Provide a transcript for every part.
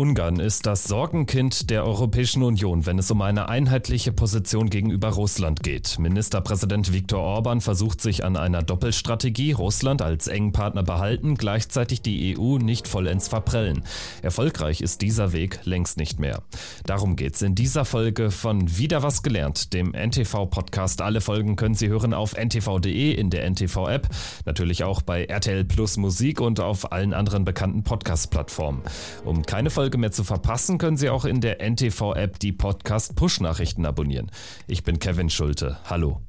Ungarn ist das Sorgenkind der Europäischen Union, wenn es um eine einheitliche Position gegenüber Russland geht. Ministerpräsident Viktor Orban versucht sich an einer Doppelstrategie, Russland als engen Partner behalten, gleichzeitig die EU nicht vollends verprellen. Erfolgreich ist dieser Weg längst nicht mehr. Darum geht's in dieser Folge von Wieder was gelernt, dem NTV-Podcast. Alle Folgen können Sie hören auf ntv.de, in der NTV-App, natürlich auch bei RTL Plus Musik und auf allen anderen bekannten Podcast-Plattformen. Um keine Folge Folge mehr zu verpassen, können Sie auch in der NTV-App die Podcast-Push-Nachrichten abonnieren. Ich bin Kevin Schulte. Hallo.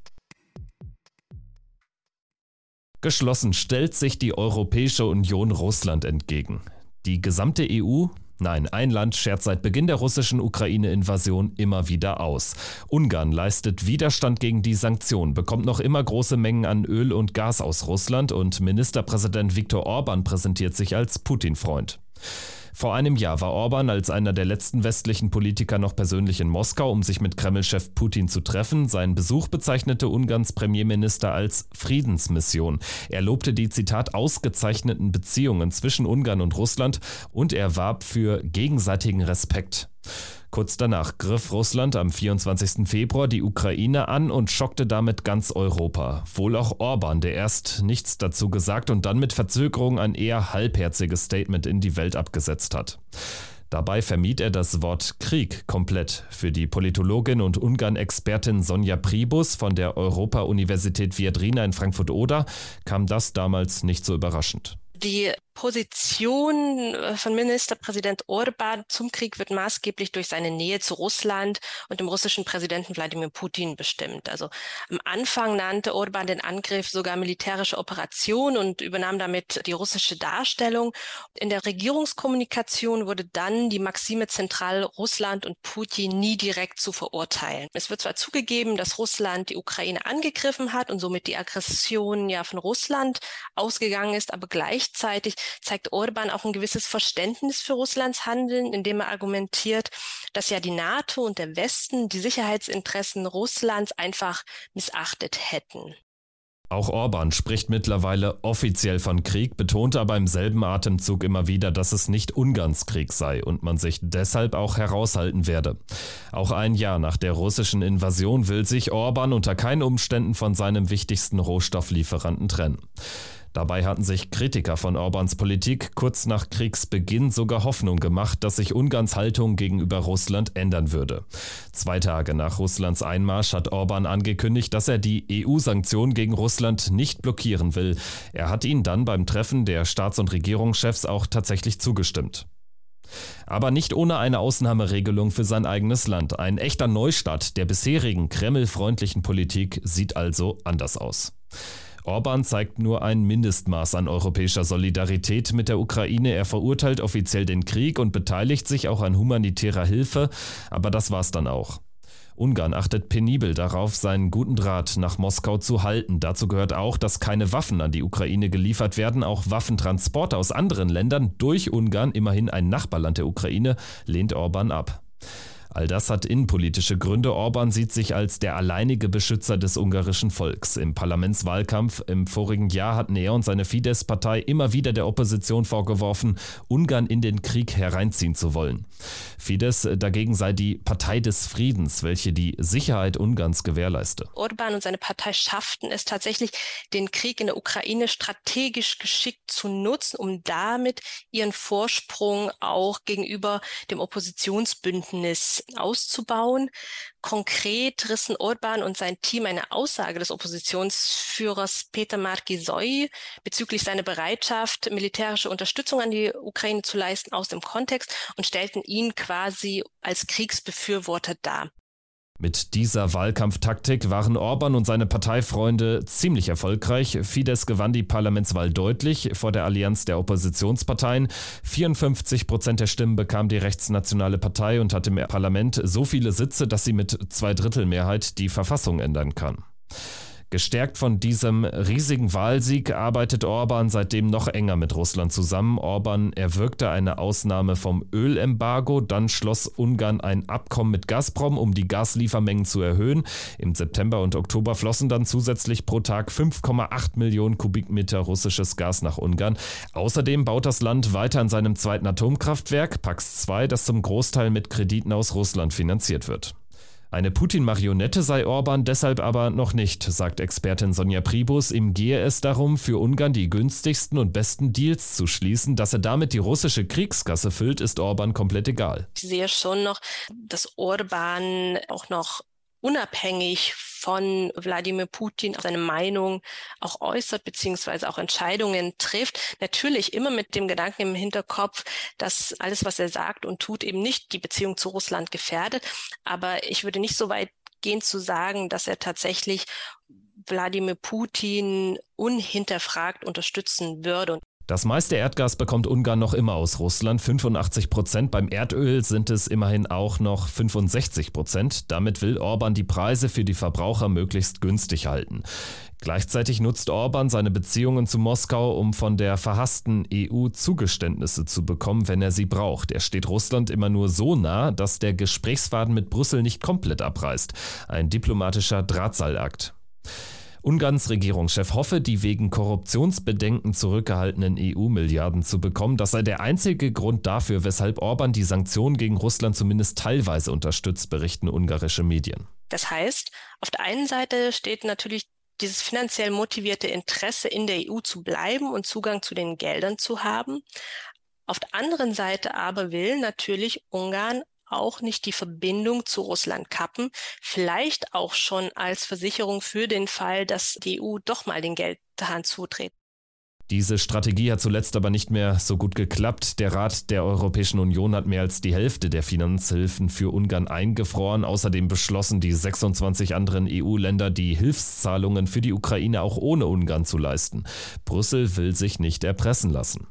Geschlossen stellt sich die Europäische Union Russland entgegen. Die gesamte EU Nein, ein Land schert seit Beginn der russischen Ukraine-Invasion immer wieder aus. Ungarn leistet Widerstand gegen die Sanktionen, bekommt noch immer große Mengen an Öl und Gas aus Russland und Ministerpräsident Viktor Orban präsentiert sich als Putin-Freund. Vor einem Jahr war Orban als einer der letzten westlichen Politiker noch persönlich in Moskau, um sich mit Kreml-Chef Putin zu treffen. Sein Besuch bezeichnete Ungarns Premierminister als Friedensmission. Er lobte die Zitat ausgezeichneten Beziehungen zwischen Ungarn und Russland und er warb für gegenseitigen Respekt. Kurz danach griff Russland am 24. Februar die Ukraine an und schockte damit ganz Europa. Wohl auch Orban, der erst nichts dazu gesagt und dann mit Verzögerung ein eher halbherziges Statement in die Welt abgesetzt hat. Dabei vermied er das Wort Krieg komplett. Für die Politologin und Ungarn-Expertin Sonja Pribus von der Europa-Universität Viadrina in Frankfurt-Oder kam das damals nicht so überraschend. Die Position äh, von Ministerpräsident Orban zum Krieg wird maßgeblich durch seine Nähe zu Russland und dem russischen Präsidenten Wladimir Putin bestimmt. Also am Anfang nannte Orban den Angriff sogar militärische Operation und übernahm damit die russische Darstellung. In der Regierungskommunikation wurde dann die Maxime zentral, Russland und Putin nie direkt zu verurteilen. Es wird zwar zugegeben, dass Russland die Ukraine angegriffen hat und somit die Aggression ja von Russland ausgegangen ist, aber gleichzeitig zeigt Orban auch ein gewisses Verständnis für Russlands Handeln, indem er argumentiert, dass ja die NATO und der Westen die Sicherheitsinteressen Russlands einfach missachtet hätten. Auch Orban spricht mittlerweile offiziell von Krieg, betonte aber im selben Atemzug immer wieder, dass es nicht Ungarns Krieg sei und man sich deshalb auch heraushalten werde. Auch ein Jahr nach der russischen Invasion will sich Orban unter keinen Umständen von seinem wichtigsten Rohstofflieferanten trennen. Dabei hatten sich Kritiker von Orbans Politik kurz nach Kriegsbeginn sogar Hoffnung gemacht, dass sich Ungarns Haltung gegenüber Russland ändern würde. Zwei Tage nach Russlands Einmarsch hat Orban angekündigt, dass er die EU-Sanktionen gegen Russland nicht blockieren will. Er hat ihnen dann beim Treffen der Staats- und Regierungschefs auch tatsächlich zugestimmt. Aber nicht ohne eine Ausnahmeregelung für sein eigenes Land. Ein echter Neustart der bisherigen Kreml-freundlichen Politik sieht also anders aus. Orban zeigt nur ein Mindestmaß an europäischer Solidarität mit der Ukraine. Er verurteilt offiziell den Krieg und beteiligt sich auch an humanitärer Hilfe, aber das war's dann auch. Ungarn achtet penibel darauf, seinen guten Draht nach Moskau zu halten. Dazu gehört auch, dass keine Waffen an die Ukraine geliefert werden. Auch Waffentransporte aus anderen Ländern durch Ungarn, immerhin ein Nachbarland der Ukraine, lehnt Orban ab. All das hat innenpolitische Gründe. Orban sieht sich als der alleinige Beschützer des ungarischen Volks. Im Parlamentswahlkampf im vorigen Jahr hatten er und seine Fidesz-Partei immer wieder der Opposition vorgeworfen, Ungarn in den Krieg hereinziehen zu wollen. Fidesz dagegen sei die Partei des Friedens, welche die Sicherheit Ungarns gewährleiste. Orban und seine Partei schafften es tatsächlich, den Krieg in der Ukraine strategisch geschickt zu nutzen, um damit ihren Vorsprung auch gegenüber dem Oppositionsbündnis auszubauen. Konkret rissen Orban und sein Team eine Aussage des Oppositionsführers Peter Markisoy bezüglich seiner Bereitschaft, militärische Unterstützung an die Ukraine zu leisten, aus dem Kontext und stellten ihn quasi als Kriegsbefürworter dar. Mit dieser Wahlkampftaktik waren Orban und seine Parteifreunde ziemlich erfolgreich. Fidesz gewann die Parlamentswahl deutlich vor der Allianz der Oppositionsparteien. 54 Prozent der Stimmen bekam die rechtsnationale Partei und hat im Parlament so viele Sitze, dass sie mit Zweidrittelmehrheit die Verfassung ändern kann. Gestärkt von diesem riesigen Wahlsieg arbeitet Orban seitdem noch enger mit Russland zusammen. Orban erwirkte eine Ausnahme vom Ölembargo, dann schloss Ungarn ein Abkommen mit Gazprom, um die Gasliefermengen zu erhöhen. Im September und Oktober flossen dann zusätzlich pro Tag 5,8 Millionen Kubikmeter russisches Gas nach Ungarn. Außerdem baut das Land weiter an seinem zweiten Atomkraftwerk, Pax 2, das zum Großteil mit Krediten aus Russland finanziert wird. Eine Putin-Marionette sei Orban deshalb aber noch nicht, sagt Expertin Sonja Pribus. Ihm gehe es darum, für Ungarn die günstigsten und besten Deals zu schließen. Dass er damit die russische Kriegskasse füllt, ist Orban komplett egal. Ich sehe schon noch, dass Orban auch noch unabhängig von Wladimir Putin seine Meinung auch äußert, beziehungsweise auch Entscheidungen trifft. Natürlich immer mit dem Gedanken im Hinterkopf, dass alles, was er sagt und tut, eben nicht die Beziehung zu Russland gefährdet. Aber ich würde nicht so weit gehen zu sagen, dass er tatsächlich Wladimir Putin unhinterfragt unterstützen würde. Das meiste Erdgas bekommt Ungarn noch immer aus Russland, 85 Prozent. Beim Erdöl sind es immerhin auch noch 65 Prozent. Damit will Orban die Preise für die Verbraucher möglichst günstig halten. Gleichzeitig nutzt Orban seine Beziehungen zu Moskau, um von der verhassten EU Zugeständnisse zu bekommen, wenn er sie braucht. Er steht Russland immer nur so nah, dass der Gesprächsfaden mit Brüssel nicht komplett abreißt. Ein diplomatischer Drahtseilakt. Ungarns Regierungschef hoffe, die wegen Korruptionsbedenken zurückgehaltenen EU-Milliarden zu bekommen. Das sei der einzige Grund dafür, weshalb Orban die Sanktionen gegen Russland zumindest teilweise unterstützt, berichten ungarische Medien. Das heißt, auf der einen Seite steht natürlich dieses finanziell motivierte Interesse in der EU zu bleiben und Zugang zu den Geldern zu haben. Auf der anderen Seite aber will natürlich Ungarn auch nicht die Verbindung zu Russland kappen, vielleicht auch schon als Versicherung für den Fall, dass die EU doch mal den Geldhahn zutreten. Diese Strategie hat zuletzt aber nicht mehr so gut geklappt. Der Rat der Europäischen Union hat mehr als die Hälfte der Finanzhilfen für Ungarn eingefroren. Außerdem beschlossen die 26 anderen EU-Länder, die Hilfszahlungen für die Ukraine auch ohne Ungarn zu leisten. Brüssel will sich nicht erpressen lassen.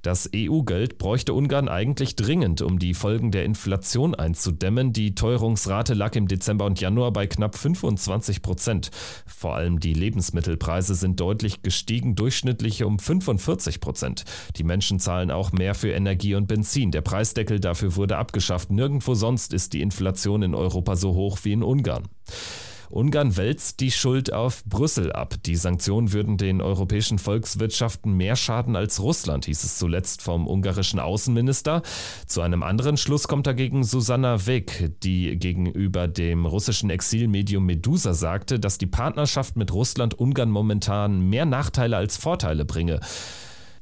Das EU-Geld bräuchte Ungarn eigentlich dringend, um die Folgen der Inflation einzudämmen. Die Teuerungsrate lag im Dezember und Januar bei knapp 25 Prozent. Vor allem die Lebensmittelpreise sind deutlich gestiegen, durchschnittlich um 45 Prozent. Die Menschen zahlen auch mehr für Energie und Benzin. Der Preisdeckel dafür wurde abgeschafft. Nirgendwo sonst ist die Inflation in Europa so hoch wie in Ungarn. Ungarn wälzt die Schuld auf Brüssel ab. Die Sanktionen würden den europäischen Volkswirtschaften mehr schaden als Russland, hieß es zuletzt vom ungarischen Außenminister. Zu einem anderen Schluss kommt dagegen Susanna Weg, die gegenüber dem russischen Exilmedium Medusa sagte, dass die Partnerschaft mit Russland Ungarn momentan mehr Nachteile als Vorteile bringe.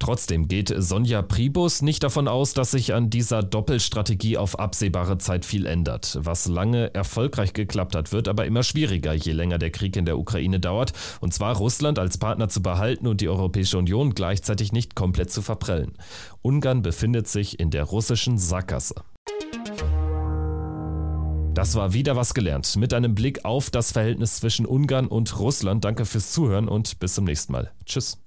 Trotzdem geht Sonja Pribus nicht davon aus, dass sich an dieser Doppelstrategie auf absehbare Zeit viel ändert. Was lange erfolgreich geklappt hat, wird aber immer schwieriger, je länger der Krieg in der Ukraine dauert. Und zwar Russland als Partner zu behalten und die Europäische Union gleichzeitig nicht komplett zu verprellen. Ungarn befindet sich in der russischen Sackgasse. Das war wieder was gelernt. Mit einem Blick auf das Verhältnis zwischen Ungarn und Russland. Danke fürs Zuhören und bis zum nächsten Mal. Tschüss.